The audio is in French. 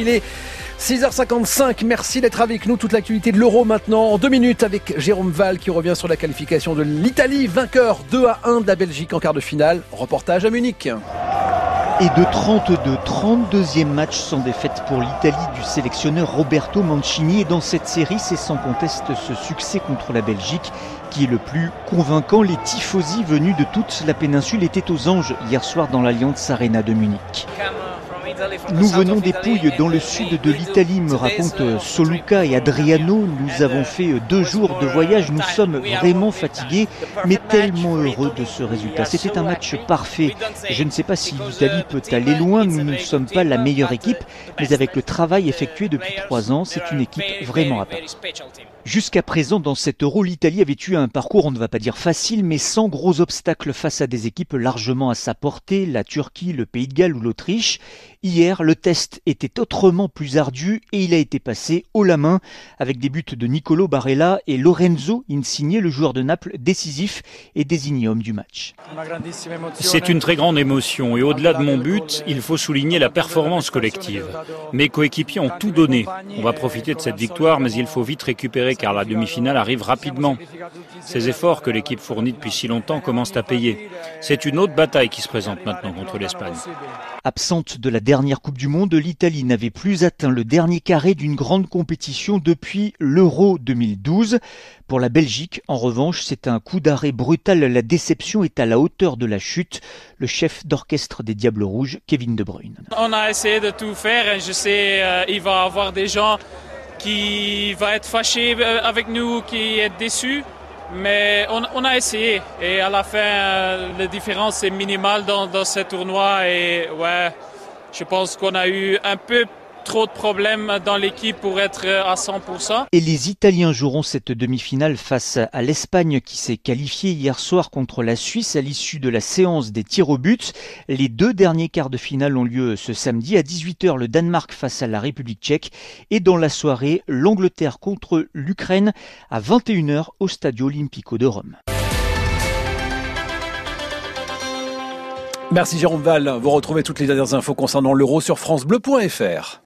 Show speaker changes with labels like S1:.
S1: Il est 6h55, merci d'être avec nous. Toute l'actualité de l'Euro maintenant en deux minutes avec Jérôme Val qui revient sur la qualification de l'Italie, vainqueur 2 à 1 de la Belgique en quart de finale. Reportage à Munich.
S2: Et de 32, 32e match sans défaite pour l'Italie du sélectionneur Roberto Mancini. Et dans cette série, c'est sans conteste ce succès contre la Belgique qui est le plus convaincant. Les tifosi venus de toute la péninsule étaient aux anges hier soir dans l'Alliance Arena de Munich. Nous venons des Pouilles dans le sud de l'Italie, me racontent Soluca et Adriano. Nous avons fait deux jours de voyage, nous sommes vraiment fatigués, mais tellement heureux de ce résultat. C'était un match parfait. Je ne sais pas si l'Italie peut aller loin, nous ne sommes pas la meilleure équipe, mais avec le travail effectué depuis trois ans, c'est une équipe vraiment à part. Jusqu'à présent, dans cet euro, l'Italie avait eu un parcours, on ne va pas dire facile, mais sans gros obstacles face à des équipes largement à sa portée, la Turquie, le Pays de Galles ou l'Autriche. Hier, le test était autrement plus ardu et il a été passé haut la main avec des buts de Nicolo Barella et Lorenzo Insigne, le joueur de Naples décisif et désigné homme du match.
S3: C'est une très grande émotion et au-delà de mon but, il faut souligner la performance collective. Mes coéquipiers ont tout donné. On va profiter de cette victoire, mais il faut vite récupérer car la demi-finale arrive rapidement. Ces efforts que l'équipe fournit depuis si longtemps commencent à payer. C'est une autre bataille qui se présente maintenant contre l'Espagne.
S2: Absente de la dernière Coupe du Monde, l'Italie n'avait plus atteint le dernier carré d'une grande compétition depuis l'Euro 2012. Pour la Belgique, en revanche, c'est un coup d'arrêt brutal. La déception est à la hauteur de la chute. Le chef d'orchestre des Diables Rouges, Kevin De Bruyne.
S4: On a essayé de tout faire je sais euh, il va y avoir des gens qui vont être fâchés euh, avec nous, qui est déçus. Mais on, a essayé et à la fin, euh, la différence est minimale dans, dans ce tournoi et ouais, je pense qu'on a eu un peu trop de problèmes dans l'équipe pour être à 100%.
S2: Et les Italiens joueront cette demi-finale face à l'Espagne qui s'est qualifiée hier soir contre la Suisse à l'issue de la séance des tirs au but. Les deux derniers quarts de finale ont lieu ce samedi à 18h le Danemark face à la République tchèque et dans la soirée l'Angleterre contre l'Ukraine à 21h au Stadio Olimpico de Rome.
S1: Merci Jérôme Val. Vous retrouvez toutes les dernières infos concernant l'euro sur francebleu.fr.